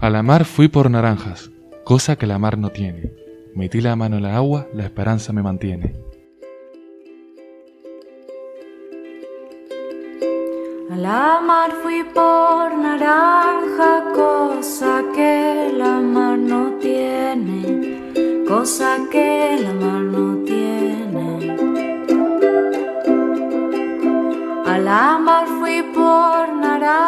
A la mar fui por naranjas, cosa que la mar no tiene. Metí la mano en la agua, la esperanza me mantiene. A la mar fui por naranja, cosa que la mar no tiene, cosa que la mar no tiene. A la mar fui por naranja.